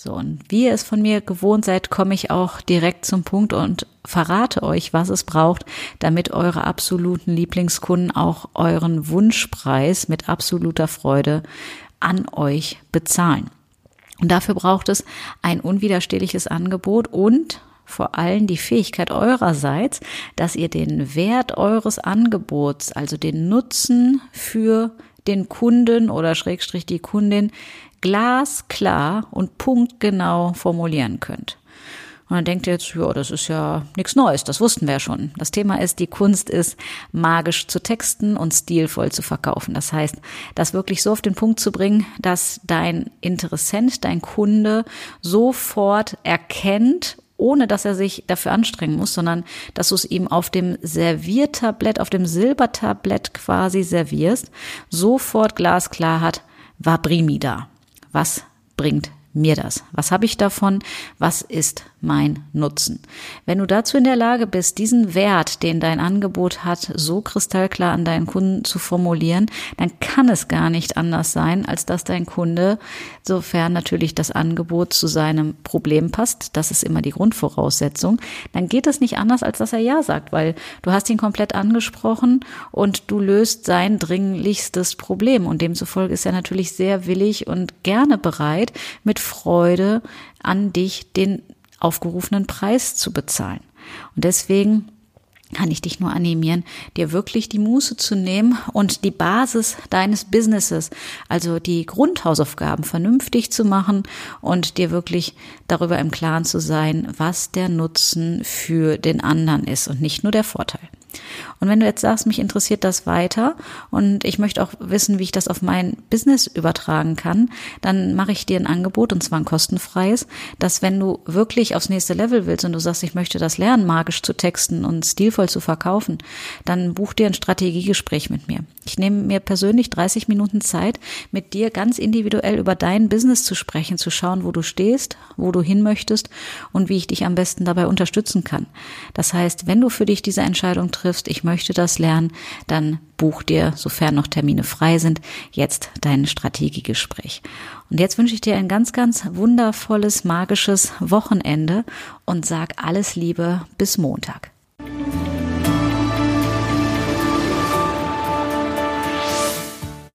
So, und wie ihr es von mir gewohnt seid, komme ich auch direkt zum Punkt und verrate euch, was es braucht, damit eure absoluten Lieblingskunden auch euren Wunschpreis mit absoluter Freude an euch bezahlen. Und dafür braucht es ein unwiderstehliches Angebot und vor allem die Fähigkeit eurerseits, dass ihr den Wert eures Angebots, also den Nutzen für den Kunden oder Schrägstrich die Kundin glasklar und punktgenau formulieren könnt. Und dann denkt ihr jetzt, ja, das ist ja nichts Neues, das wussten wir ja schon. Das Thema ist, die Kunst ist, magisch zu texten und stilvoll zu verkaufen. Das heißt, das wirklich so auf den Punkt zu bringen, dass dein Interessent, dein Kunde sofort erkennt ohne dass er sich dafür anstrengen muss, sondern dass du es ihm auf dem Serviertablett, auf dem Silbertablett quasi servierst, sofort glasklar hat, war Brimi da. Was bringt mir das? Was habe ich davon? Was ist mein Nutzen? Wenn du dazu in der Lage bist, diesen Wert, den dein Angebot hat, so kristallklar an deinen Kunden zu formulieren, dann kann es gar nicht anders sein, als dass dein Kunde, sofern natürlich das Angebot zu seinem Problem passt, das ist immer die Grundvoraussetzung, dann geht es nicht anders, als dass er Ja sagt, weil du hast ihn komplett angesprochen und du löst sein dringlichstes Problem und demzufolge ist er natürlich sehr willig und gerne bereit, mit Freude an dich den aufgerufenen Preis zu bezahlen. Und deswegen kann ich dich nur animieren, dir wirklich die Muße zu nehmen und die Basis deines Businesses, also die Grundhausaufgaben vernünftig zu machen und dir wirklich darüber im Klaren zu sein, was der Nutzen für den anderen ist und nicht nur der Vorteil. Und wenn du jetzt sagst, mich interessiert das weiter und ich möchte auch wissen, wie ich das auf mein Business übertragen kann, dann mache ich dir ein Angebot und zwar ein kostenfreies, dass wenn du wirklich aufs nächste Level willst und du sagst, ich möchte das lernen, magisch zu texten und stilvoll zu verkaufen, dann buch dir ein Strategiegespräch mit mir. Ich nehme mir persönlich 30 Minuten Zeit, mit dir ganz individuell über dein Business zu sprechen, zu schauen, wo du stehst, wo du hin möchtest und wie ich dich am besten dabei unterstützen kann. Das heißt, wenn du für dich diese Entscheidung triffst, ich möchte das lernen, dann buch dir, sofern noch Termine frei sind, jetzt dein Strategiegespräch. Und jetzt wünsche ich dir ein ganz, ganz wundervolles, magisches Wochenende und sag alles Liebe bis Montag.